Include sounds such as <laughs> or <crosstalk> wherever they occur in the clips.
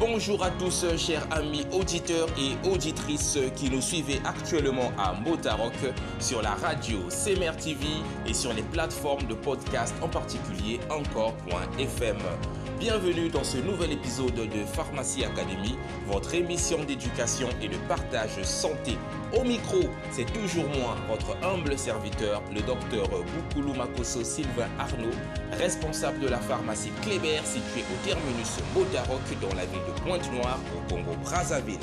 Bonjour à tous, chers amis auditeurs et auditrices qui nous suivez actuellement à Motaroc sur la radio CMR TV et sur les plateformes de podcast, en particulier encore.fm. Bienvenue dans ce nouvel épisode de Pharmacie Academy, votre émission d'éducation et de partage santé. Au micro, c'est toujours moi, votre humble serviteur, le docteur Boukoulou Makoso Sylvain Arnaud, responsable de la pharmacie Kléber située au terminus Motaroc dans la ville de Pointe-Noire au Congo-Brazzaville.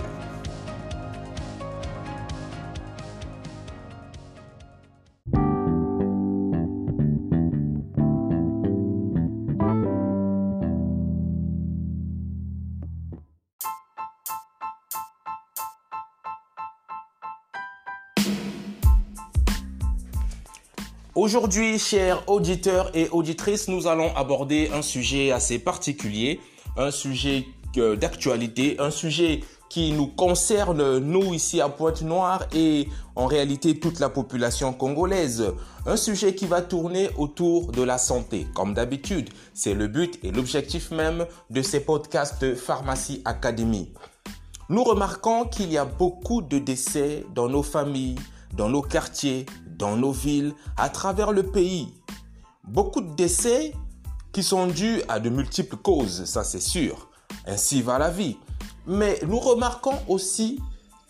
Aujourd'hui, chers auditeurs et auditrices, nous allons aborder un sujet assez particulier, un sujet d'actualité, un sujet qui nous concerne, nous, ici à Pointe-Noire et en réalité toute la population congolaise. Un sujet qui va tourner autour de la santé. Comme d'habitude, c'est le but et l'objectif même de ces podcasts Pharmacie Academy. Nous remarquons qu'il y a beaucoup de décès dans nos familles, dans nos quartiers, dans nos villes, à travers le pays. Beaucoup de décès qui sont dus à de multiples causes, ça c'est sûr. Ainsi va la vie. Mais nous remarquons aussi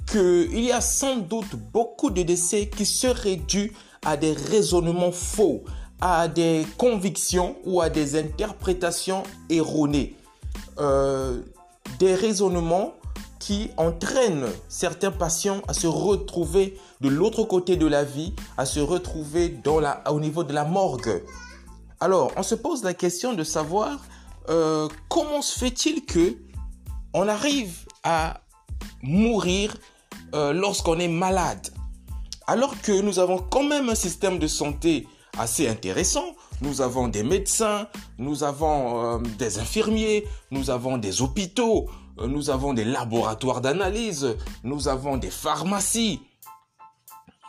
qu'il y a sans doute beaucoup de décès qui seraient dus à des raisonnements faux, à des convictions ou à des interprétations erronées. Euh, des raisonnements qui entraînent certains patients à se retrouver de l'autre côté de la vie, à se retrouver au niveau de la morgue. Alors, on se pose la question de savoir euh, comment se fait-il que on arrive à mourir euh, lorsqu'on est malade, alors que nous avons quand même un système de santé assez intéressant. Nous avons des médecins, nous avons euh, des infirmiers, nous avons des hôpitaux, nous avons des laboratoires d'analyse, nous avons des pharmacies,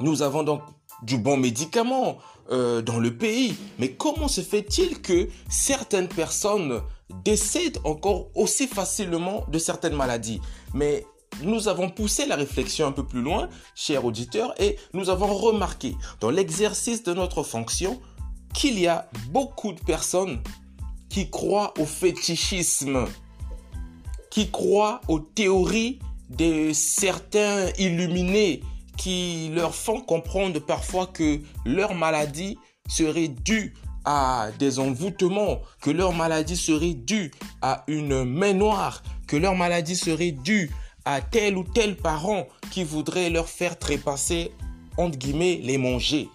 nous avons donc du bon médicament euh, dans le pays. Mais comment se fait-il que certaines personnes décèdent encore aussi facilement de certaines maladies? Mais nous avons poussé la réflexion un peu plus loin, chers auditeurs, et nous avons remarqué dans l'exercice de notre fonction qu'il y a beaucoup de personnes qui croient au fétichisme, qui croient aux théories de certains illuminés qui leur font comprendre parfois que leur maladie serait due à des envoûtements, que leur maladie serait due à une main noire, que leur maladie serait due à tel ou tel parent qui voudrait leur faire trépasser, entre guillemets, les manger.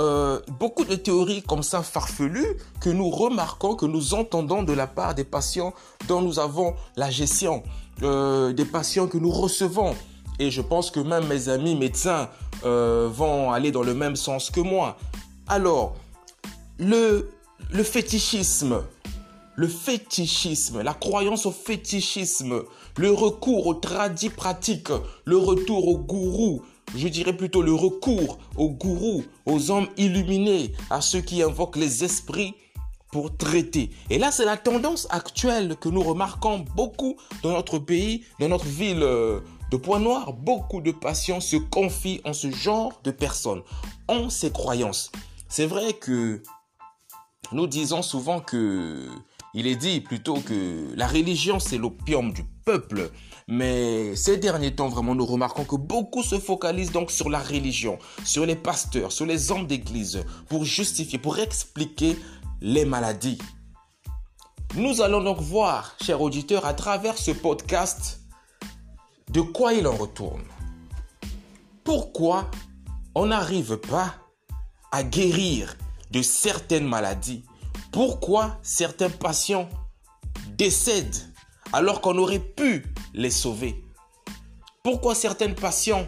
Euh, beaucoup de théories comme ça farfelues que nous remarquons, que nous entendons de la part des patients dont nous avons la gestion, euh, des patients que nous recevons, et je pense que même mes amis médecins euh, vont aller dans le même sens que moi. Alors, le, fétichisme, le fétichisme, la croyance au fétichisme, le recours aux tradis pratiques, le retour au gourou, je dirais plutôt le recours aux gourous, aux hommes illuminés, à ceux qui invoquent les esprits pour traiter. Et là, c'est la tendance actuelle que nous remarquons beaucoup dans notre pays, dans notre ville euh, de Point Noir, beaucoup de patients se confient en ce genre de personnes, en ces croyances. C'est vrai que nous disons souvent que il est dit plutôt que la religion c'est l'opium du peuple. Mais ces derniers temps, vraiment, nous remarquons que beaucoup se focalisent donc sur la religion, sur les pasteurs, sur les hommes d'église, pour justifier, pour expliquer les maladies. Nous allons donc voir, chers auditeurs, à travers ce podcast, de quoi il en retourne Pourquoi on n'arrive pas à guérir de certaines maladies? Pourquoi certains patients décèdent alors qu'on aurait pu les sauver? Pourquoi certains patients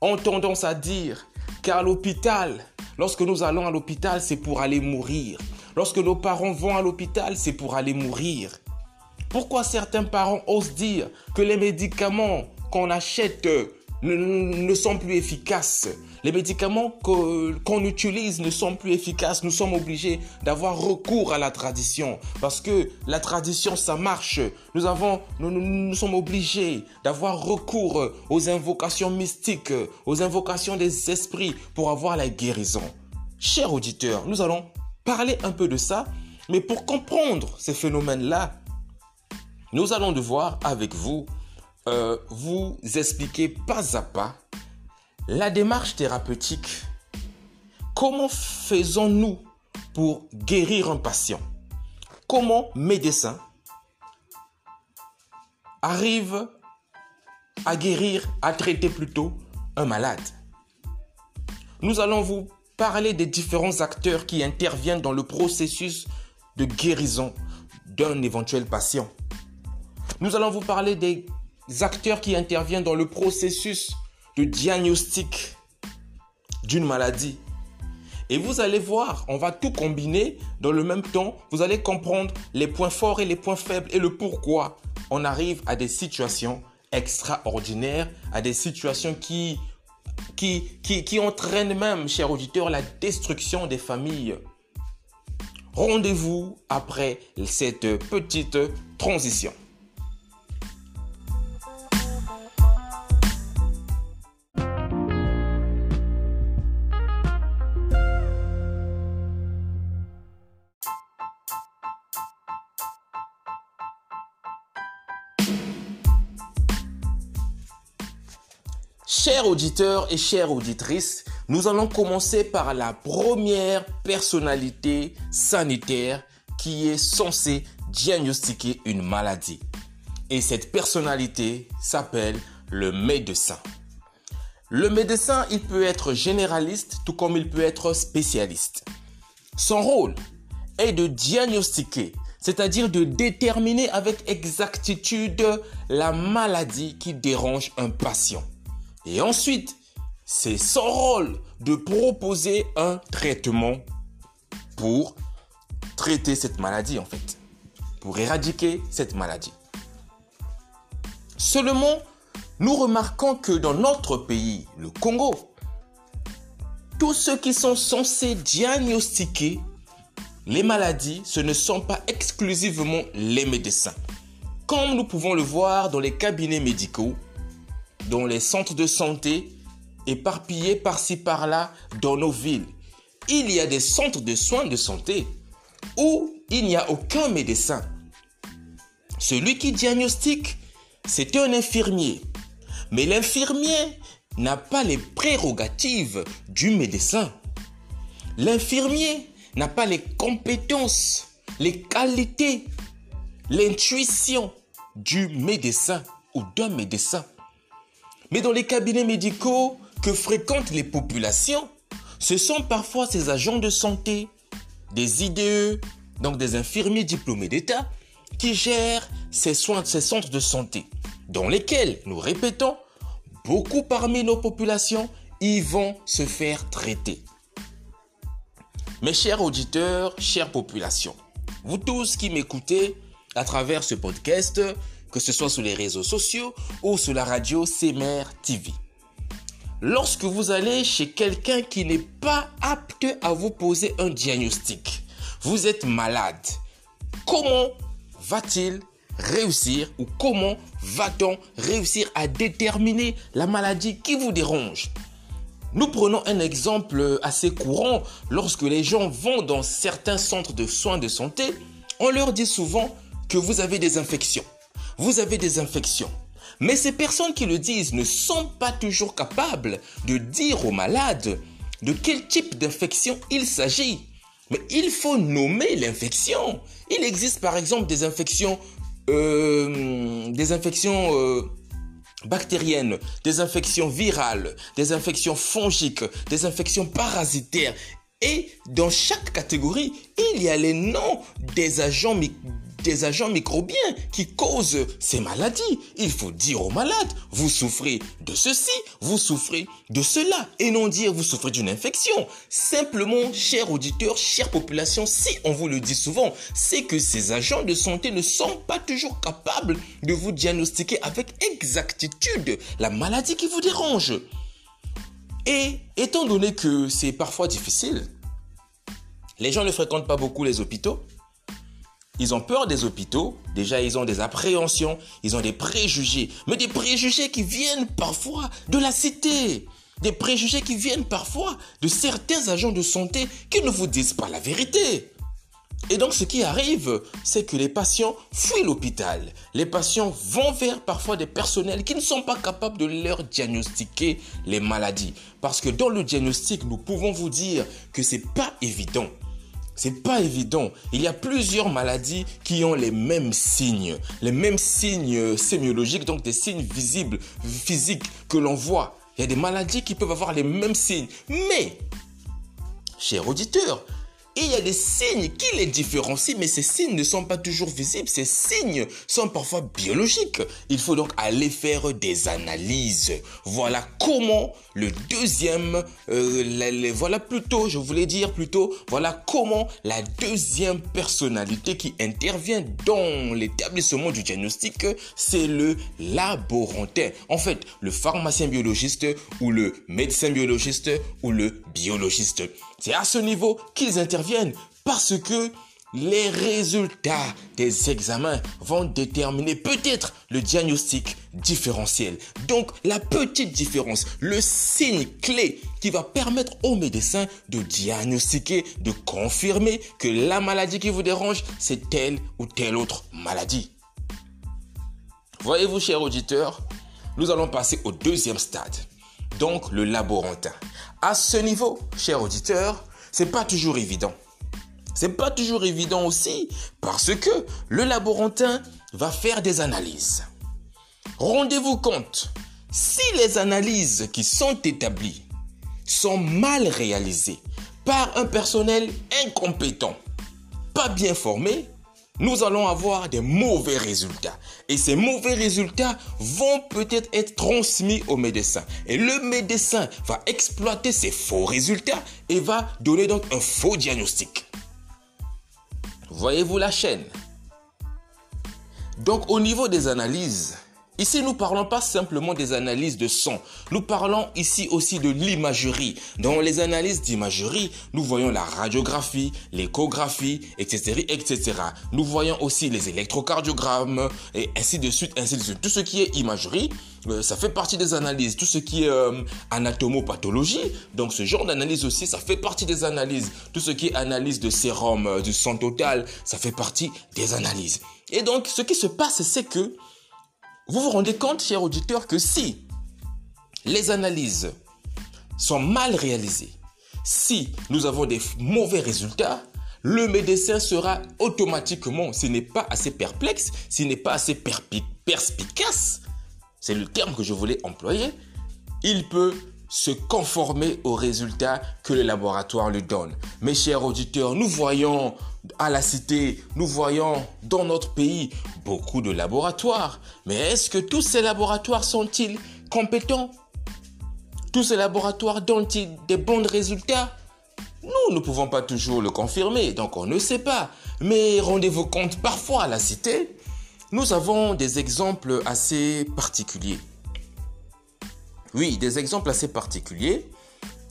ont tendance à dire qu'à l'hôpital, lorsque nous allons à l'hôpital, c'est pour aller mourir. Lorsque nos parents vont à l'hôpital, c'est pour aller mourir. Pourquoi certains parents osent dire que les médicaments qu'on achète ne, sont plus efficaces? Les médicaments qu'on utilise ne sont plus efficaces. Nous sommes obligés d'avoir recours à la tradition parce que la tradition, ça marche. Nous avons, nous, sommes obligés d'avoir recours aux invocations mystiques, aux invocations des esprits pour avoir la guérison. Chers auditeurs, nous allons parler un peu de ça, mais pour comprendre ces phénomènes-là, nous allons devoir avec vous euh, vous expliquer pas à pas la démarche thérapeutique. Comment faisons-nous pour guérir un patient? Comment médecin arrive à guérir, à traiter plutôt un malade? Nous allons vous parler des différents acteurs qui interviennent dans le processus de guérison d'un éventuel patient. Nous allons vous parler des acteurs qui interviennent dans le processus de diagnostic d'une maladie. Et vous allez voir, on va tout combiner dans le même temps. Vous allez comprendre les points forts et les points faibles et le pourquoi on arrive à des situations extraordinaires, à des situations qui, qui entraînent même, chers auditeurs, la destruction des familles. Rendez-vous après cette petite transition. Chers auditeurs et chères auditrices, nous allons commencer par la première personnalité sanitaire qui est censée diagnostiquer une maladie. Et cette personnalité s'appelle le médecin. Le médecin, il peut être généraliste tout comme il peut être spécialiste. Son rôle est de diagnostiquer, c'est-à-dire de déterminer avec exactitude la maladie qui dérange un patient. Et ensuite, c'est son rôle de proposer un traitement pour traiter cette maladie en fait, pour éradiquer cette maladie. Seulement, nous remarquons que dans notre pays, le Congo, tous ceux qui sont censés diagnostiquer les maladies, ce ne sont pas exclusivement les médecins. Comme nous pouvons le voir dans les cabinets médicaux, dans les centres de santé éparpillés par-ci par-là dans nos villes. Il y a des centres de soins de santé où il n'y a aucun médecin. Celui qui diagnostique, c'est un infirmier. Mais l'infirmier n'a pas les prérogatives du médecin. L'infirmier n'a pas les compétences, les qualités, l'intuition du médecin ou d'un médecin. Mais dans les cabinets médicaux que fréquentent les populations, ce sont parfois ces agents de santé, des IDE, donc des infirmiers diplômés d'État, qui gèrent ces soins, ces centres de santé, dans lesquels, nous répétons, beaucoup parmi nos populations y vont se faire traiter. Mes chers auditeurs, chères populations, vous tous qui m'écoutez à travers ce podcast, que ce soit sur les réseaux sociaux ou sur la radio CMR TV. Lorsque vous allez chez quelqu'un qui n'est pas apte à vous poser un diagnostic, vous êtes malade, comment va-t-il réussir ou comment va-t-on réussir à déterminer la maladie qui vous dérange? Nous prenons un exemple assez courant. Lorsque les gens vont dans certains centres de soins de santé, on leur dit souvent que vous avez des infections vous avez des infections. Mais ces personnes qui le disent ne sont pas toujours capables de dire aux malades de quel type d'infection il s'agit. Mais il faut nommer l'infection. Il existe par exemple des infections, euh, des infections euh, bactériennes, des infections virales, des infections fongiques, des infections parasitaires. Et dans chaque catégorie, il y a les noms des agents des agents microbiens qui causent ces maladies. Il faut dire aux malades, vous souffrez de ceci, vous souffrez de cela, et non dire vous souffrez d'une infection. Simplement, chers auditeurs, chère population, si on vous le dit souvent, c'est que ces agents de santé ne sont pas toujours capables de vous diagnostiquer avec exactitude la maladie qui vous dérange. Et étant donné que c'est parfois difficile, les gens ne fréquentent pas beaucoup les hôpitaux. Ils ont peur des hôpitaux. Déjà, ils ont des appréhensions, ils ont des préjugés. Mais des préjugés qui viennent parfois de la cité. Des préjugés qui viennent parfois de certains agents de santé qui ne vous disent pas la vérité. Et donc ce qui arrive, c'est que les patients fuient l'hôpital. Les patients vont vers parfois des personnels qui ne sont pas capables de leur diagnostiquer les maladies. Parce que dans le diagnostic, nous pouvons vous dire que c'est pas évident. C'est pas évident. Il y a plusieurs maladies qui ont les mêmes signes, les mêmes signes sémiologiques, donc des signes visibles, physiques que l'on voit. Il y a des maladies qui peuvent avoir les mêmes signes. Mais, chers il y a des signes qui les différencient, mais ces signes ne sont pas toujours visibles. Ces signes sont parfois biologiques. Il faut donc aller faire des analyses. Voilà comment le deuxième, euh, voilà plutôt, je voulais dire plutôt, voilà comment la deuxième personnalité qui intervient dans l'établissement du diagnostic, c'est le laborantin. En fait, le pharmacien biologiste ou le médecin biologiste ou le biologiste. C'est à ce niveau qu'ils interviennent parce que les résultats des examens vont déterminer peut-être le diagnostic différentiel. Donc la petite différence, le signe clé qui va permettre aux médecins de diagnostiquer, de confirmer que la maladie qui vous dérange, c'est telle ou telle autre maladie. Voyez-vous, chers auditeurs, nous allons passer au deuxième stade, donc le laborantin. À ce niveau, chers auditeurs, c'est pas toujours évident. C'est pas toujours évident aussi parce que le laborantin va faire des analyses. Rendez-vous compte, si les analyses qui sont établies sont mal réalisées par un personnel incompétent, pas bien formé, nous allons avoir des mauvais résultats. Et ces mauvais résultats vont peut-être être transmis au médecin. Et le médecin va exploiter ces faux résultats et va donner donc un faux diagnostic. Voyez-vous la chaîne? Donc au niveau des analyses, Ici, nous parlons pas simplement des analyses de son. Nous parlons ici aussi de l'imagerie. Dans les analyses d'imagerie, nous voyons la radiographie, l'échographie, etc., etc. Nous voyons aussi les électrocardiogrammes et ainsi de suite, ainsi de suite. Tout ce qui est imagerie, euh, ça fait partie des analyses. Tout ce qui est euh, anatomopathologie, donc ce genre d'analyse aussi, ça fait partie des analyses. Tout ce qui est analyse de sérum, euh, du sang total, ça fait partie des analyses. Et donc, ce qui se passe, c'est que vous vous rendez compte, chers auditeurs, que si les analyses sont mal réalisées, si nous avons des mauvais résultats, le médecin sera automatiquement, s'il n'est pas assez perplexe, s'il n'est pas assez perspicace, c'est le terme que je voulais employer, il peut se conformer aux résultats que le laboratoire lui donne. Mes chers auditeurs, nous voyons à la cité, nous voyons dans notre pays beaucoup de laboratoires. Mais est-ce que tous ces laboratoires sont-ils compétents? Tous ces laboratoires donnent-ils des bons résultats? Nous ne pouvons pas toujours le confirmer, donc on ne sait pas. Mais rendez-vous compte, parfois à la cité, nous avons des exemples assez particuliers. Oui, des exemples assez particuliers.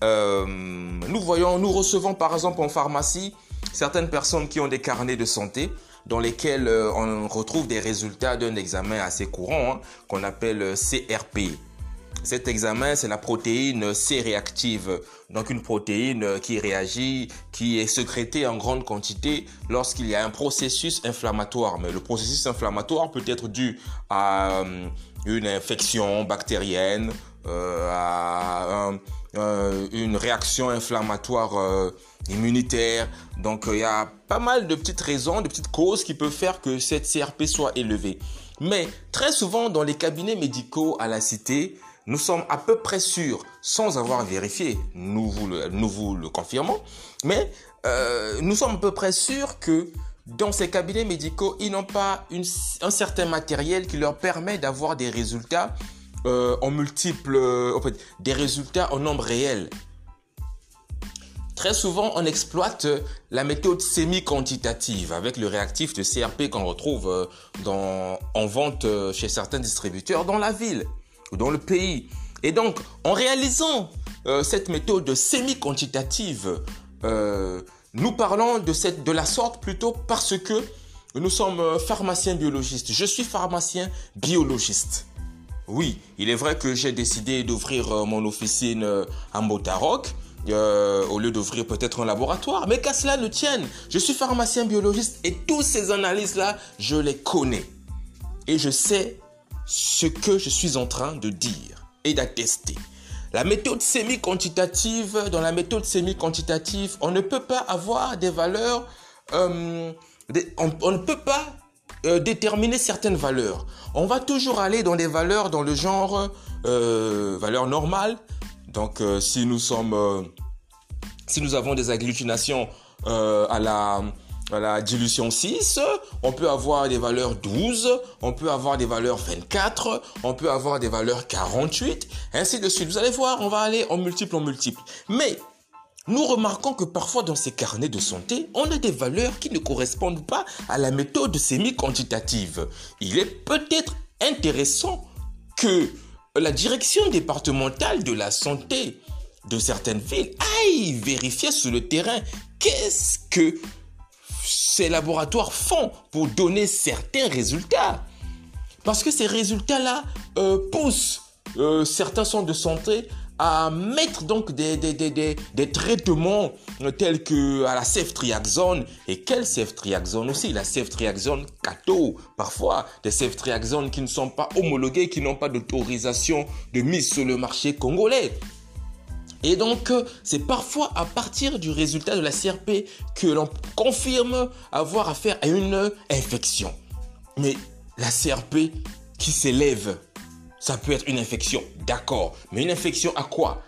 Euh, nous voyons, nous recevons par exemple en pharmacie certaines personnes qui ont des carnets de santé dans lesquels euh, on retrouve des résultats d'un examen assez courant hein, qu'on appelle euh, CRP. Cet examen, c'est la protéine C réactive, donc une protéine qui réagit, qui est sécrétée en grande quantité lorsqu'il y a un processus inflammatoire. Mais le processus inflammatoire peut être dû à une infection bactérienne, à euh, une réaction inflammatoire euh, immunitaire. Donc il y a pas mal de petites raisons, de petites causes qui peuvent faire que cette CRP soit élevée. Mais très souvent dans les cabinets médicaux à la cité, nous sommes à peu près sûrs, sans avoir vérifié, nous vous le, nous vous le confirmons, mais nous sommes à peu près sûrs que dans ces cabinets médicaux, ils n'ont pas un certain matériel qui leur permet d'avoir des résultats euh, en multiples, euh, des résultats en nombre réel. Très souvent, on exploite la méthode semi-quantitative avec le réactif de CRP qu'on retrouve euh, en vente chez certains distributeurs dans la ville ou dans le pays. Et donc, en réalisant cette méthode semi-quantitative, nous parlons de, cette, de la sorte plutôt parce que nous sommes pharmaciens biologistes. Je suis pharmacien biologiste. Oui, il est vrai que j'ai décidé d'ouvrir euh, mon officine euh, à Motaroc. Euh, au lieu d'ouvrir peut-être un laboratoire. Mais qu'à cela ne tienne, je suis pharmacien biologiste et toutes ces analyses-là, je les connais. Et je sais ce que je suis en train de dire et d'attester. La méthode semi-quantitative, dans la méthode semi-quantitative, on ne peut pas avoir des valeurs, on, ne peut pas euh, déterminer certaines valeurs. On va toujours aller dans des valeurs dans le genre euh, valeurs normales. Donc euh, si nous sommes euh, si nous avons des agglutinations à la à la dilution 6, on peut avoir des valeurs 12, on peut avoir des valeurs 24, on peut avoir des valeurs 48, ainsi de suite. Vous allez voir, on va aller en multiple en multiple. Mais nous remarquons que parfois dans ces carnets de santé, on a des valeurs qui ne correspondent pas à la méthode semi-quantitative. Il est peut-être intéressant que la direction départementale de la santé de certaines villes aille vérifier sur le terrain qu'est-ce que ces laboratoires font pour donner certains résultats. Parce que ces résultats-là euh, poussent euh, certains centres de santé à mettre donc des, des, des, des, traitements tels que à la ceftriaxone. Et quelle ceftriaxone aussi? La ceftriaxone cato. Parfois, des ceftriaxones qui ne sont pas homologués, qui n'ont pas d'autorisation de mise sur le marché congolais. Et donc, c'est parfois à partir du résultat de la CRP que l'on confirme avoir affaire à une infection. Mais la CRP qui s'élève ça peut être une infection, d'accord. Mais une infection à quoi?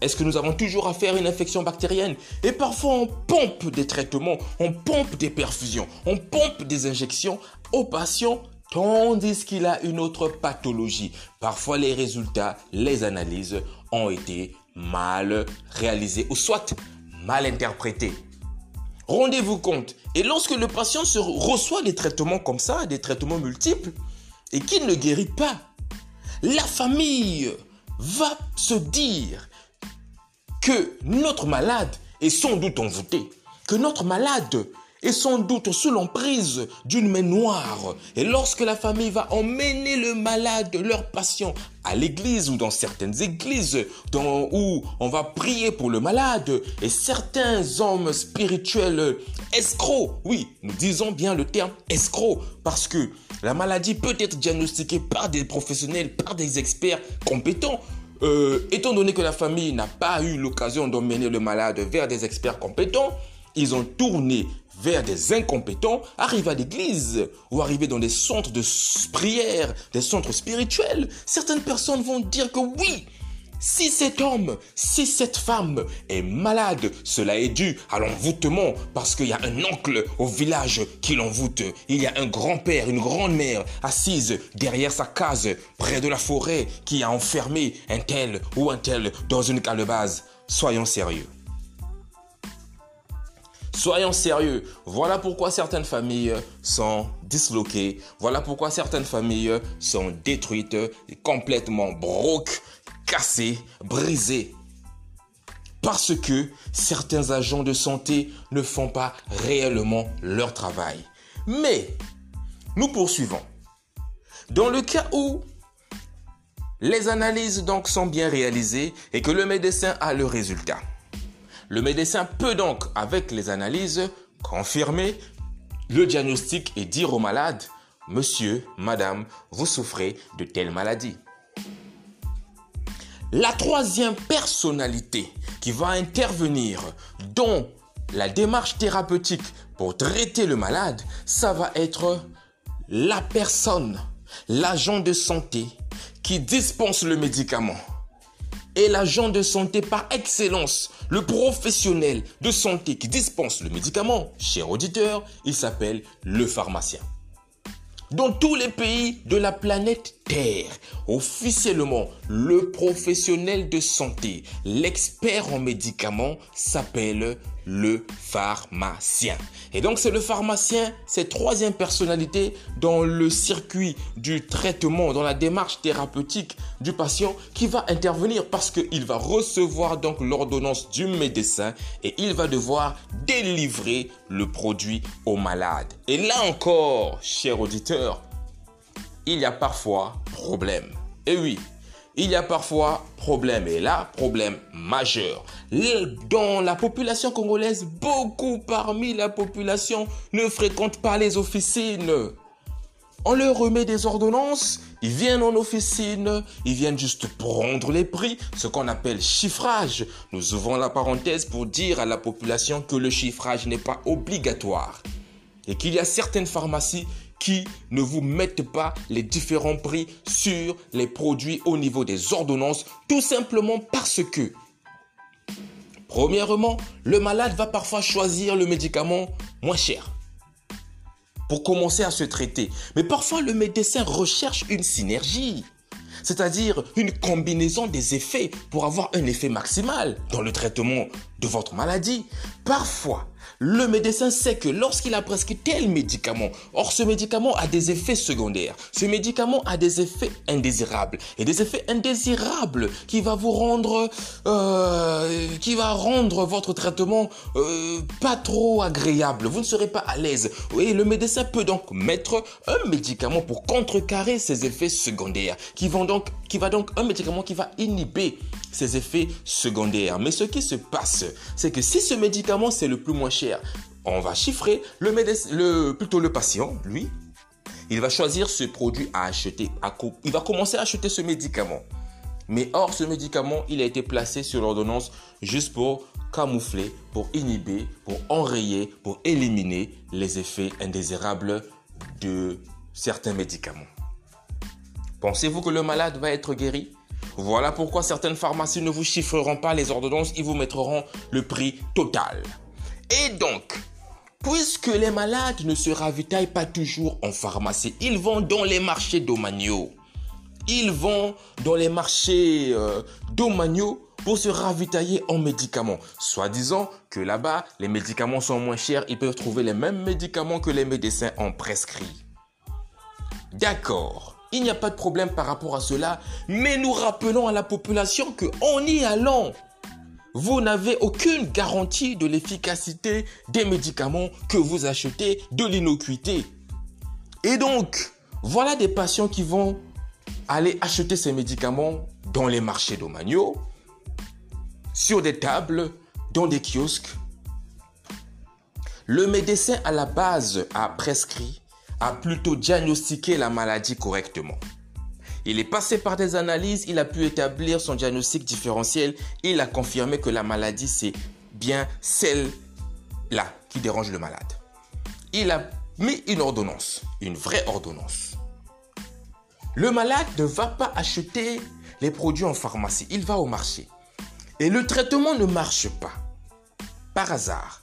Est-ce que nous avons toujours affaire à une infection bactérienne? Et parfois on pompe des traitements, on pompe des perfusions, on pompe des injections aux patients tandis qu'il a une autre pathologie. Parfois les résultats, les analyses ont été mal réalisés ou soit mal interprétés. Rendez-vous compte. Et lorsque le patient reçoit des traitements comme ça, des traitements multiples, et qu'il ne guérit pas, la famille va se dire que notre malade est sans doute envoûté, que notre malade est sans doute sous l'emprise d'une main noire. Et lorsque la famille va emmener le malade, leur patient, à l'église ou dans certaines églises où on va prier pour le malade, et certains hommes spirituels escrocs, oui, nous disons bien le terme escroc, parce que la maladie peut être diagnostiquée par des professionnels, par des experts compétents. Euh, étant donné que la famille n'a pas eu l'occasion d'emmener le malade vers des experts compétents, ils ont tourné vers des incompétents, arriver à l'église ou arriver dans des centres de prière, des centres spirituels. Certaines personnes vont dire que oui, si cet homme, si cette femme est malade, cela est dû à l'envoûtement parce qu'il y a un oncle au village qui l'envoûte. Il y a un grand-père, une grand-mère assise derrière sa case près de la forêt qui a enfermé un tel ou un tel dans une calebasse. Soyons sérieux. Soyons sérieux. Voilà pourquoi certaines familles sont disloquées. Voilà pourquoi certaines familles sont détruites, complètement broques, cassées, brisées. Parce que certains agents de santé ne font pas réellement leur travail. Mais, nous poursuivons. Dans le cas où les analyses sont bien réalisées et que le médecin a le résultat. Le médecin peut donc, avec les analyses, confirmer le diagnostic et dire au malade, Monsieur, Madame, vous souffrez de telle maladie. La troisième personnalité qui va intervenir dans la démarche thérapeutique pour traiter le malade, ça va être la personne, l'agent de santé qui dispense le médicament. Est l'agent de santé par excellence, le professionnel de santé qui dispense le médicament. Cher auditeur, il s'appelle le pharmacien. Dans tous les pays de la planète Terre, officiellement, le professionnel de santé, l'expert en médicaments s'appelle le pharmacien. Et donc c'est le pharmacien, cette troisième personnalité dans le circuit du traitement, dans la démarche thérapeutique du patient qui va intervenir parce qu'il va recevoir donc l'ordonnance du médecin et il va devoir délivrer le produit au malade. Et là encore, cher auditeur, il y a parfois problème. Et oui, il y a parfois problème. Et là, problème majeur. Dans la population congolaise, beaucoup parmi la population ne fréquentent pas les officines. On leur remet des ordonnances, ils viennent en officine, ils viennent juste prendre les prix, ce qu'on appelle chiffrage. Nous ouvrons la parenthèse pour dire à la population que le chiffrage n'est pas obligatoire et qu'il y a certaines pharmacies qui ne vous mettent pas les différents prix sur les produits au niveau des ordonnances, tout simplement parce que, premièrement, le malade va parfois choisir le médicament moins cher pour commencer à se traiter. Mais parfois, le médecin recherche une synergie, c'est-à-dire une combinaison des effets pour avoir un effet maximal dans le traitement de votre maladie. Parfois, le médecin sait que lorsqu'il a prescrit tel médicament, or ce médicament a des effets secondaires, ce médicament a des effets indésirables et des effets indésirables qui va vous rendre, euh, qui va rendre votre traitement euh, pas trop agréable. Vous ne serez pas à l'aise. Et le médecin peut donc mettre un médicament pour contrecarrer ces effets secondaires, qui vont donc, qui va donc un médicament qui va inhiber ces effets secondaires. Mais ce qui se passe, c'est que si ce médicament c'est le plus moins on va chiffrer le, plutôt le patient, lui, il va choisir ce produit à acheter. il va commencer à acheter ce médicament. Mais or, ce médicament, il a été placé sur l'ordonnance juste pour camoufler, pour inhiber, pour enrayer, pour éliminer les effets indésirables de certains médicaments. Pensez-vous que le malade va être guéri? Voilà pourquoi certaines pharmacies ne vous chiffreront pas les ordonnances, ils vous mettront le prix total. Et donc, puisque les malades ne se ravitaillent pas toujours en pharmacie, ils vont dans les marchés domaniaux. Ils vont dans les marchés euh, domaniaux pour se ravitailler en médicaments. Soit disant que là-bas, les médicaments sont moins chers, ils peuvent trouver les mêmes médicaments que les médecins ont prescrits. D'accord. Il n'y a pas de problème par rapport à cela, mais nous rappelons à la population que en y allant, vous n'avez aucune garantie de l'efficacité des médicaments que vous achetez, de l'innocuité. Et donc, voilà des patients qui vont aller acheter ces médicaments dans les marchés domaniaux, sur des tables, dans des kiosques. Le médecin à la base a prescrit a plutôt diagnostiqué la maladie correctement. Il est passé par des analyses, il a pu établir son diagnostic différentiel, il a confirmé que la maladie c'est bien celle-là qui dérange le malade. Il a mis une ordonnance, une vraie ordonnance. Le malade ne va pas acheter les produits en pharmacie, il va au marché. Et le traitement ne marche pas, par hasard.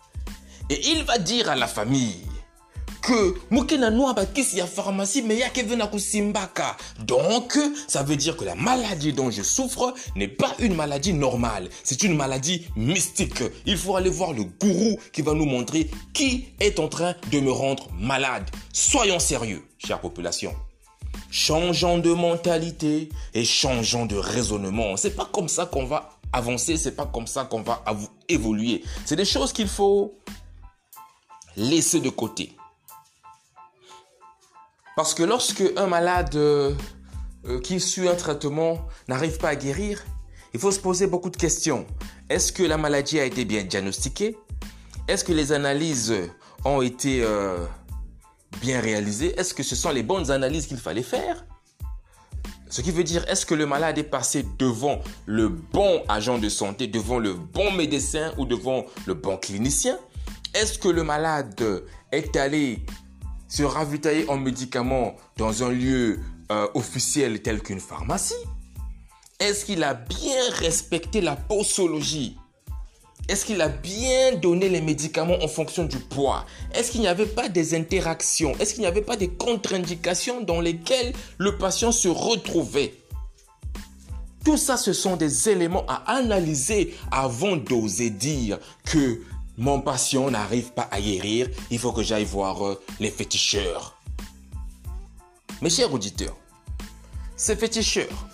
Et il va dire à la famille, que mokena noa bakisi ya pharmacie mais vena kusimbaka. Donc, ça veut dire que la maladie dont je souffre n'est pas une maladie normale, c'est une maladie mystique. Il faut aller voir le gourou qui va nous montrer qui est en train de me rendre malade. Soyons sérieux, chère population. Changeons de mentalité et changeons de raisonnement. C'est pas comme ça qu'on va avancer, c'est pas comme ça qu'on va évoluer. C'est des choses qu'il faut laisser de côté. Parce que lorsque un malade euh, euh, qui suit un traitement n'arrive pas à guérir, il faut se poser beaucoup de questions. Est-ce que la maladie a été bien diagnostiquée? Est-ce que les analyses ont été euh, bien réalisées? Est-ce que ce sont les bonnes analyses qu'il fallait faire? Ce qui veut dire, est-ce que le malade est passé devant le bon agent de santé, devant le bon médecin ou devant le bon clinicien? Est-ce que le malade est allé se ravitailler en médicaments dans un lieu euh, officiel tel qu'une pharmacie? Est-ce qu'il a bien respecté la posologie? Est-ce qu'il a bien donné les médicaments en fonction du poids? Est-ce qu'il n'y avait pas des interactions? Est-ce qu'il n'y avait pas des contre-indications dans lesquelles le patient se retrouvait? Tout ça, ce sont des éléments à analyser avant d'oser dire que mon patient n'arrive pas à guérir, il faut que j'aille voir euh, les féticheurs. Mes chers auditeurs, ces féticheurs,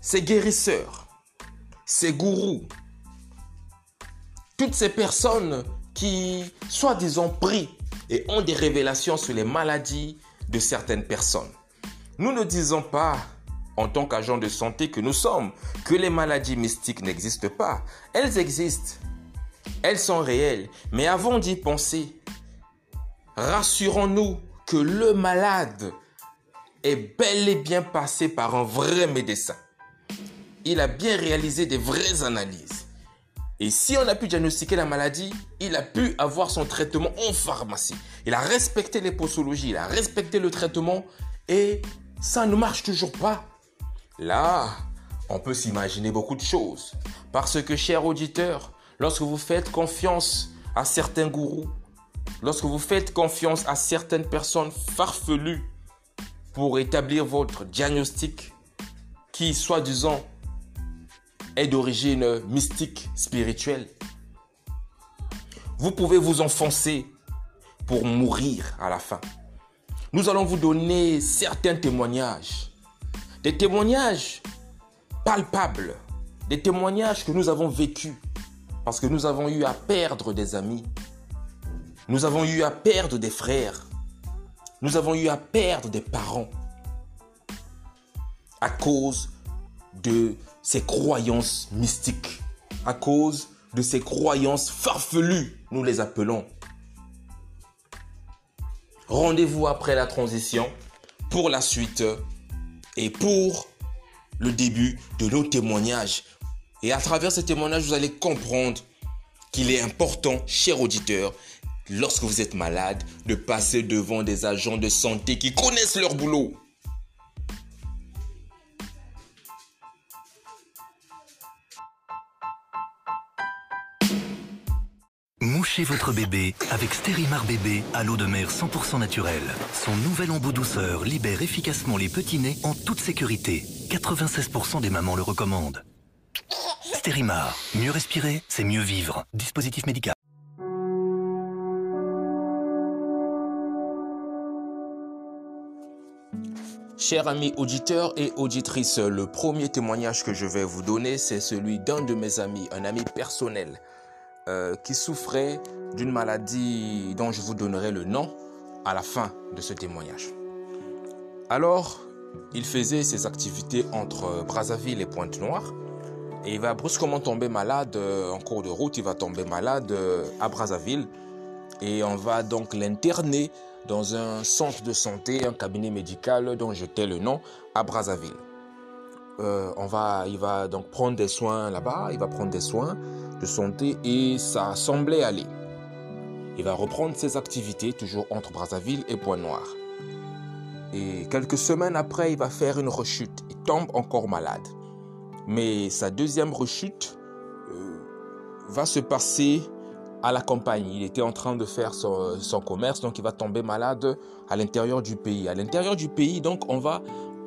ces guérisseurs, ces gourous, toutes ces personnes qui, soi-disant, prient et ont des révélations sur les maladies de certaines personnes. Nous ne disons pas, en tant qu'agents de santé que nous sommes, que les maladies mystiques n'existent pas. Elles existent. Elles sont réelles. Mais avant d'y penser, rassurons-nous que le malade est bel et bien passé par un vrai médecin. Il a bien réalisé des vraies analyses. Et si on a pu diagnostiquer la maladie, il a pu avoir son traitement en pharmacie. Il a respecté les posologies, il a respecté le traitement et ça ne marche toujours pas. Là, on peut s'imaginer beaucoup de choses. Parce que, chers auditeurs, lorsque vous faites confiance à certains gourous, lorsque vous faites confiance à certaines personnes farfelues pour établir votre diagnostic qui, soi-disant, est d'origine mystique, spirituelle, vous pouvez vous enfoncer pour mourir à la fin. Nous allons vous donner certains témoignages. Des témoignages palpables. Des témoignages que nous avons vécus. Parce que nous avons eu à perdre des amis. Nous avons eu à perdre des frères. Nous avons eu à perdre des parents à cause de ces croyances mystiques, à cause de ces croyances farfelues, nous les appelons. Rendez-vous après la transition pour la suite et pour le début de nos témoignages. Et à travers ces témoignages, vous allez comprendre qu'il est important, cher auditeur, lorsque vous êtes malade, de passer devant des agents de santé qui connaissent leur boulot. Mouchez votre bébé avec Stérimar bébé à l'eau de mer 100% naturelle. Son nouvel embout douceur libère efficacement les petits nez en toute sécurité. 96% des mamans le recommandent. Stérimar, mieux respirer, c'est mieux vivre. Dispositif médical. Chers amis auditeurs et auditrices, le premier témoignage que je vais vous donner, c'est celui d'un de mes amis, un ami personnel, euh, qui souffrait d'une maladie dont je vous donnerai le nom à la fin de ce témoignage. Alors, il faisait ses activités entre Brazzaville et Pointe-Noire et il va brusquement tomber malade euh, en cours de route, il va tomber malade euh, à Brazzaville et on va donc l'interner dans un centre de santé, un cabinet médical dont je tais le nom à Brazzaville. Euh, on va, il va donc prendre des soins là-bas, il va prendre des soins de santé et ça semblait aller. Il va reprendre ses activités toujours entre Brazzaville et Pointe-Noire. Et quelques semaines après, il va faire une rechute. Il tombe encore malade. Mais sa deuxième rechute euh, va se passer à la campagne. Il était en train de faire son, commerce, donc il va tomber malade à l'intérieur du pays. À l'intérieur du pays, donc on va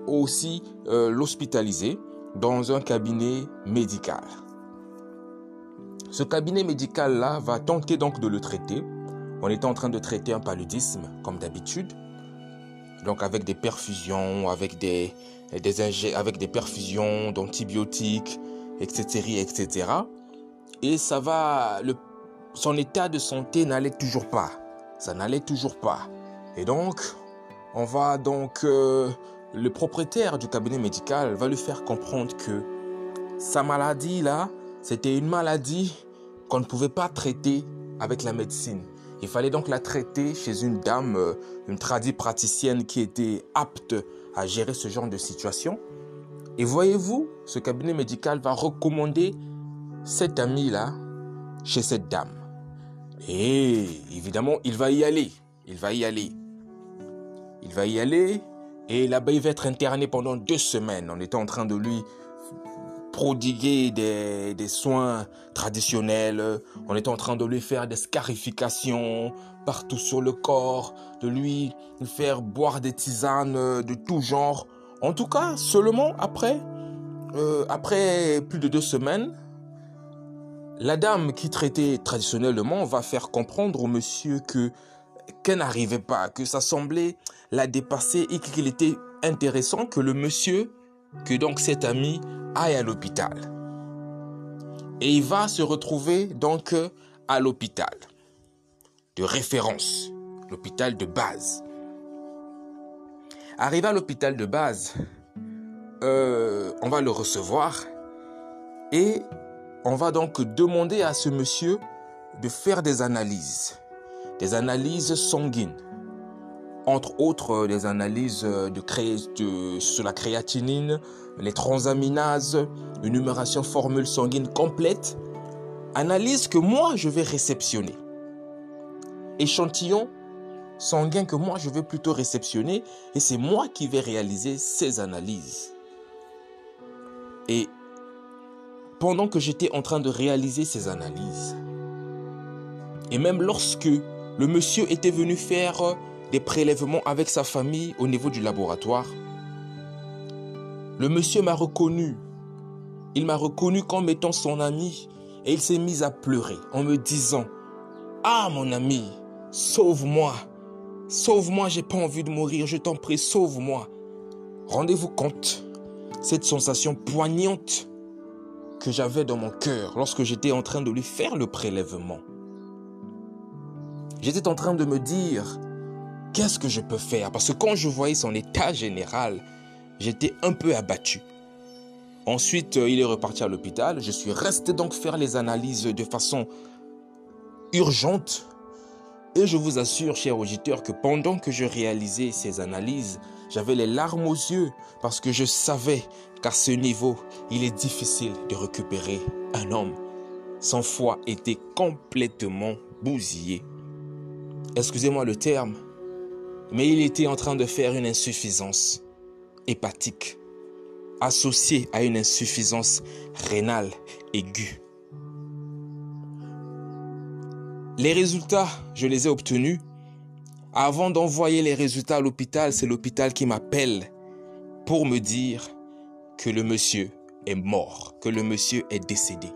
aussi euh, l'hospitaliser dans un cabinet médical. Ce cabinet médical-là va tenter donc de le traiter. On était en train de traiter un paludisme, comme d'habitude. Donc avec des perfusions, avec des, des, avec des perfusions d'antibiotiques, etc., etc. Et ça va, son état de santé n'allait toujours pas. Ça n'allait toujours pas. Et donc, on va donc, euh, le propriétaire du cabinet médical va lui faire comprendre que sa maladie là, c'était une maladie qu'on ne pouvait pas traiter avec la médecine. Il fallait donc la traiter chez une dame, euh, une tradie praticienne qui était apte à gérer ce genre de situation. Et voyez-vous, ce cabinet médical va recommander cet ami-là chez cette dame. Et évidemment, il va y aller. Il va y aller. Il va y aller. Et là-bas, il va être interné pendant deux semaines. On était en train de lui prodiguer des, des, soins traditionnels. On était en train de lui faire des scarifications partout sur le corps, lui faire boire des tisanes de tout genre. En tout cas, seulement après, euh, après plus de deux semaines, la dame qui traitait traditionnellement va faire comprendre au monsieur que qu'elle n'arrivait pas, que ça semblait la dépasser et qu'il était intéressant que le monsieur, que donc cet ami, aille à l'hôpital. Et il va se retrouver donc à l'hôpital de référence, l'hôpital de base. Arrivé à l'hôpital de base, euh, on va le recevoir et on va donc demander à ce monsieur de faire des analyses, des analyses sanguines, entre autres euh, des analyses euh, de, sur la créatinine, les transaminases, une numération formule sanguine complète, analyse que moi je vais réceptionner. Échantillon sanguin que moi je vais plutôt réceptionner et c'est moi qui vais réaliser ces analyses. Et pendant que j'étais en train de réaliser ces analyses, et même lorsque le monsieur était venu faire des prélèvements avec sa famille au niveau du laboratoire, le monsieur m'a reconnu. Il m'a reconnu comme étant son ami et il s'est mis à pleurer en me disant Ah mon ami, sauve-moi, sauve-moi, j'ai pas envie de mourir, je t'en prie, sauve-moi. Rendez-vous compte, cette sensation poignante que j'avais dans mon cœur lorsque j'étais en train de lui faire le prélèvement. J'étais en train de me dire, qu'est-ce que je peux faire? Parce que quand je voyais son état général, j'étais un peu abattu. Ensuite, euh, il est reparti à l'hôpital. Je suis resté donc faire les analyses de façon urgente. Et je vous assure, chers auditeurs, que pendant que je réalisais ces analyses, j'avais les larmes aux yeux parce que je savais qu'à ce niveau, il est difficile de récupérer un homme. Son foie était complètement bousillé. Excusez-moi le terme, mais il était en train de faire une insuffisance hépatique associée à une insuffisance rénale aiguë. Les résultats, je les ai obtenus avant d'envoyer les résultats à l'hôpital, c'est l'hôpital qui m'appelle pour me dire que le monsieur est mort, que le monsieur est décédé.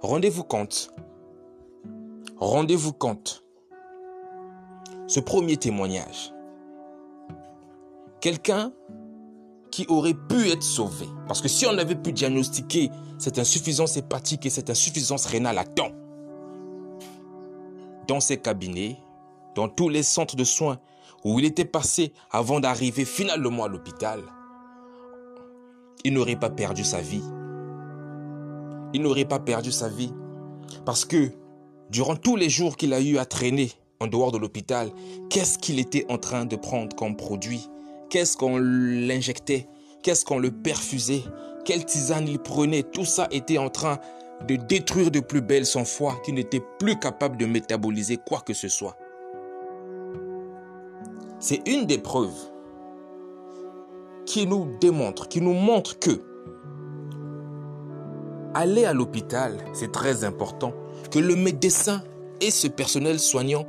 Rendez-vous compte. Rendez-vous compte. Ce premier témoignage. Quelqu'un qui aurait pu être sauvé. Parce que si on avait pu diagnostiquer cette insuffisance hépatique et cette insuffisance rénale à temps, dans ces cabinets, dans tous les centres de soins où il était passé avant d'arriver finalement à l'hôpital, il n'aurait pas perdu sa vie. Il n'aurait pas perdu sa vie. Parce que durant tous les jours qu'il a eu à traîner en dehors de l'hôpital, qu'est-ce qu'il était en train de prendre comme produit? Qu'est-ce qu'on l'injectait? Qu'est-ce qu'on le perfusait? Quelle tisane il prenait? Tout ça était en train de détruire de plus belle son foie qui n'était plus capable de métaboliser quoi que ce soit. C'est une des preuves qui nous démontre, qui nous montre que aller à l'hôpital, c'est très important, que le médecin et ce personnel soignant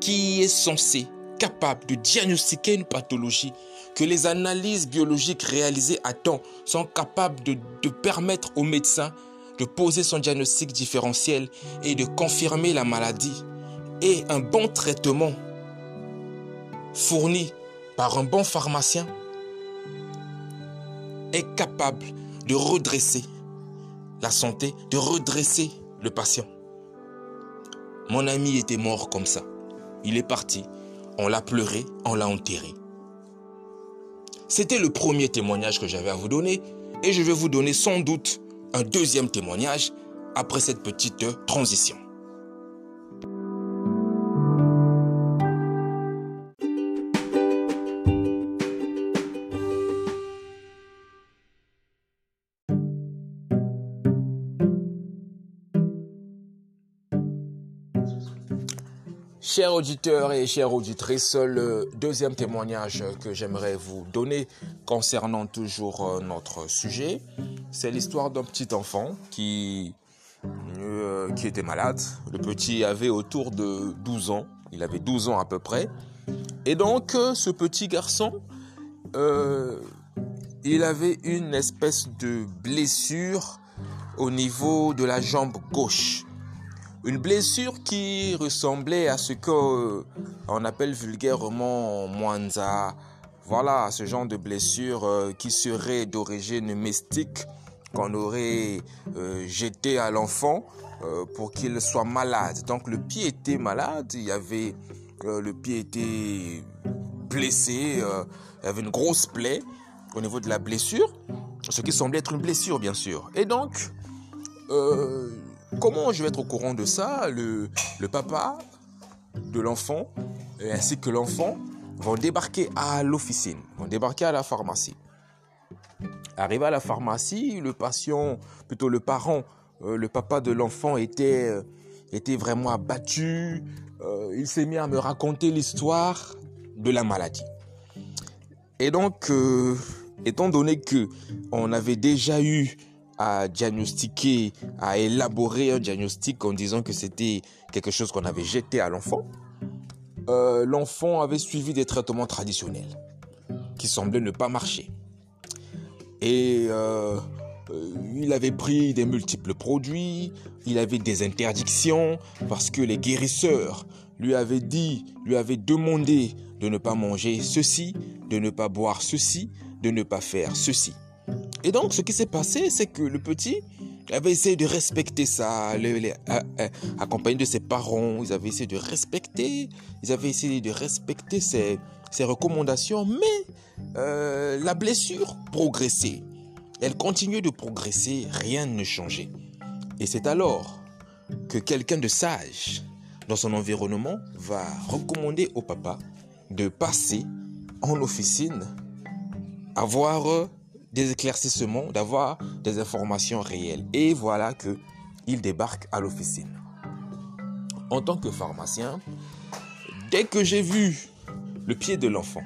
qui est censé, capable de diagnostiquer une pathologie, que les analyses biologiques réalisées à temps sont capables de, de permettre au médecin de poser son diagnostic différentiel et de confirmer la maladie et un bon traitement fourni par un bon pharmacien est capable de redresser la santé, de redresser le patient. Mon ami était mort comme ça. Il est parti. On l'a pleuré, on l'a enterré. C'était le premier témoignage que j'avais à vous donner et je vais vous donner sans doute un deuxième témoignage après cette petite transition. Chers auditeurs et chères auditrices, le deuxième témoignage que j'aimerais vous donner concernant toujours euh, notre sujet, c'est l'histoire d'un petit enfant qui, euh, était malade. Le petit avait autour de 12 ans, il avait 12 ans à peu près. Et donc euh, ce petit garçon, il avait une espèce de blessure au niveau de la jambe gauche. Une blessure qui ressemblait à ce qu'on euh, appelle vulgairement Mwanza. Voilà, ce genre de blessure euh, qui serait d'origine mystique qu'on aurait euh, jeté à l'enfant pour qu'il soit malade. Donc le pied était malade, il y avait le pied était blessé, il y avait une grosse plaie au niveau de la blessure, ce qui semblait être une blessure bien sûr. Et donc Comment je vais être au courant de ça le, papa de l'enfant ainsi que l'enfant vont débarquer à l'officine, vont débarquer à la pharmacie. Arrivé à la pharmacie, le patient, plutôt le parent, euh, le papa de l'enfant était, euh, était vraiment abattu. Euh, il s'est mis à me raconter l'histoire de la maladie. Et donc, étant donné que on avait déjà eu à diagnostiquer, à élaborer un diagnostic en disant que c'était quelque chose qu'on avait jeté à l'enfant, euh, l'enfant avait suivi des traitements traditionnels qui semblaient ne pas marcher. Et euh, euh, il avait pris des multiples produits, il avait des interdictions parce que les guérisseurs lui avaient dit, lui avaient demandé de ne pas manger ceci, de ne pas boire ceci, de ne pas faire ceci. Et donc, ce qui s'est passé, c'est que le petit avait essayé de respecter ça, accompagné de ses parents, ils avaient essayé de respecter, ils avaient essayé de respecter ses, recommandations, mais euh, la blessure progressait. Elle continuait de progresser, rien ne changeait. Et c'est alors que quelqu'un de sage dans son environnement va recommander au papa de passer en officine, avoir éclaircissements, d'avoir des informations réelles. Et voilà que il débarque à l'officine. En tant que pharmacien, dès que j'ai vu le pied de l'enfant,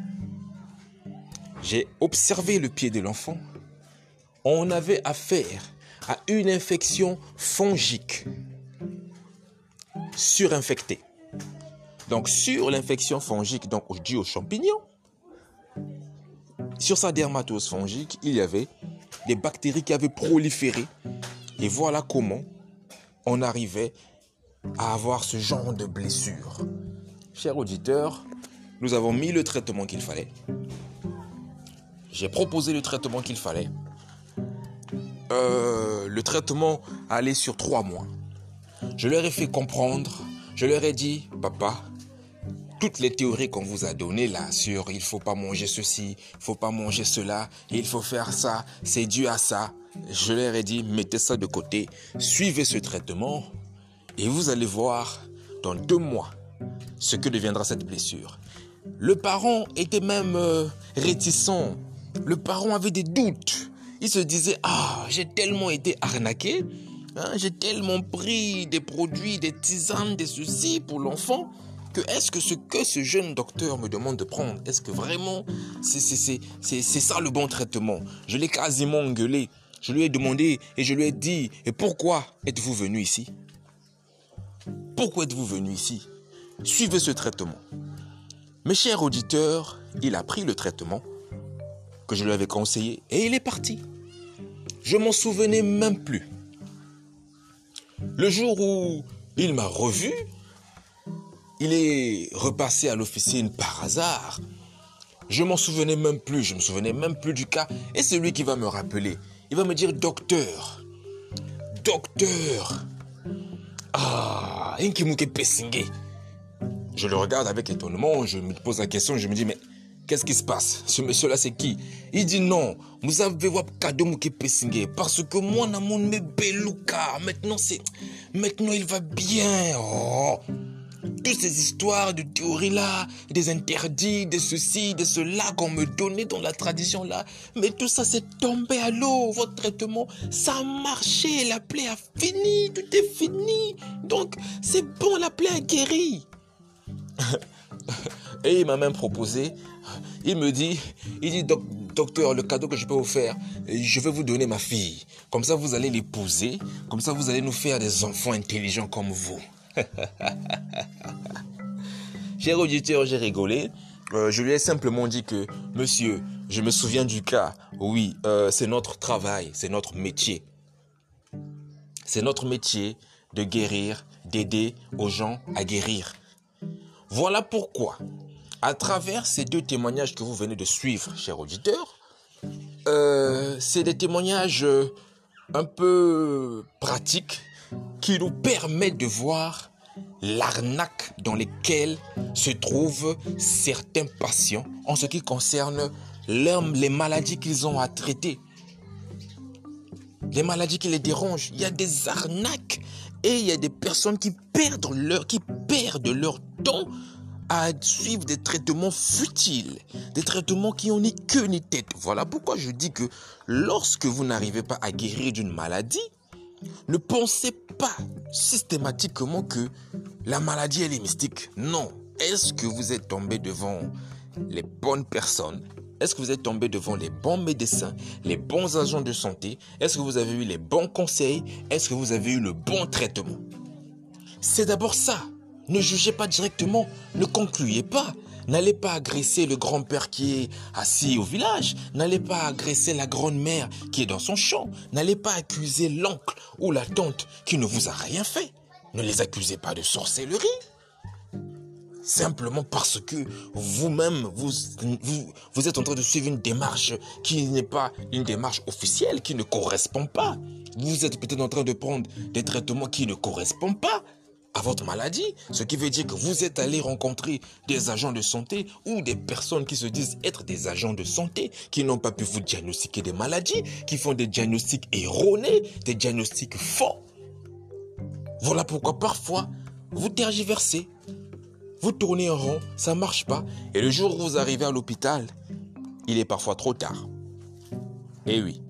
j'ai observé le pied de l'enfant, on avait affaire à une infection fongique surinfectée. Donc sur l'infection fongique, donc due aux champignons, sur sa dermatose fongique, il y avait des bactéries qui avaient proliféré. Et voilà comment on arrivait à avoir ce genre de blessure. Chers auditeurs, nous avons mis le traitement qu'il fallait. J'ai proposé le traitement qu'il fallait. Euh, le traitement allait sur trois mois. Je leur ai fait comprendre, je leur ai dit, papa, toutes les théories qu'on vous a données là sur il faut pas manger ceci, il faut pas manger cela, il faut faire ça, c'est dû à ça. Je leur ai dit mettez ça de côté, suivez ce traitement et vous allez voir dans deux mois ce que deviendra cette blessure. Le parent était même euh, réticent. Le parent avait des doutes. Il se disait ah j'ai tellement été arnaqué, hein, j'ai tellement pris des produits, des tisanes, des soucis pour l'enfant est-ce que ce que ce jeune docteur me demande de prendre, est-ce que vraiment c'est ça le bon traitement? Je l'ai quasiment engueulé. Je lui ai demandé et je lui ai dit, et pourquoi êtes-vous venu ici? Pourquoi êtes-vous venu ici? Suivez ce traitement. Mes chers auditeurs, il a pris le traitement que je lui avais conseillé et il est parti. Je m'en souvenais même plus. Le jour où il m'a revu, il est repassé à l'officine par hasard. Je m'en souvenais même plus, je me souvenais même plus du cas. Et c'est lui qui va me rappeler. Il va me dire docteur, docteur. Ah, Inkimuke Pessinge. Je le regarde avec étonnement, je me pose la question, je me dis mais qu'est-ce qui se passe? Ce monsieur-là c'est qui? Il dit non, vous avez voir Kadomuke Pessinge parce que moi mon me beluka. Maintenant c'est maintenant il va bien. Oh toutes ces histoires de théories-là, des interdits, de ceci, de cela qu'on me donnait dans la tradition-là. Mais tout ça s'est tombé à l'eau. Votre traitement, ça a marché. La plaie a fini. Tout est fini. Donc, c'est bon, la plaie a guéri. <laughs> Et il m'a même proposé, il me dit, il dit, docteur, le cadeau que je peux vous faire, je vais vous donner ma fille. Comme ça, vous allez l'épouser. Comme ça, vous allez nous faire des enfants intelligents comme vous. <laughs> Cher auditeur, j'ai rigolé. Euh, je lui ai simplement dit que, monsieur, je me souviens du cas. Oui, euh, c'est notre travail, c'est notre métier. C'est notre métier de guérir, d'aider aux gens à guérir. Voilà pourquoi, à travers ces deux témoignages que vous venez de suivre, cher auditeur, euh, c'est des témoignages un peu pratiques qui nous permettent de voir l'arnaque dans lesquelles se trouvent certains patients en ce qui concerne les maladies qu'ils ont à traiter. Les maladies qui les dérangent. Il y a des arnaques et il y a des personnes qui perdent leur, qui perdent leur temps à suivre des traitements futiles, des traitements qui n'ont ni queue ni tête. Voilà pourquoi je dis que lorsque vous n'arrivez pas à guérir d'une maladie, ne pensez pas systématiquement que la maladie est mystique. Non. Est-ce que vous êtes tombé devant les bonnes personnes? Est-ce que vous êtes tombé devant les bons médecins, les bons agents de santé? Est-ce que vous avez eu les bons conseils? Est-ce que vous avez eu le bon traitement? C'est d'abord ça. Ne jugez pas directement, ne concluez pas. N'allez pas agresser le grand-père qui est assis au village. N'allez pas agresser la grand-mère qui est dans son champ. N'allez pas accuser l'oncle ou la tante qui ne vous a rien fait. Ne les accusez pas de sorcellerie. Simplement parce que vous-même, vous, êtes en train de suivre une démarche qui n'est pas une démarche officielle, qui ne correspond pas. Vous êtes peut-être en train de prendre des traitements qui ne correspondent pas à votre maladie, ce qui veut dire que vous êtes allé rencontrer des agents de santé ou des personnes qui se disent être des agents de santé, qui n'ont pas pu vous diagnostiquer des maladies, qui font des diagnostics erronés, des diagnostics faux. Voilà pourquoi parfois, vous tergiversez, vous tournez en rond, ça ne marche pas, et le jour où vous arrivez à l'hôpital, il est parfois trop tard. Eh oui,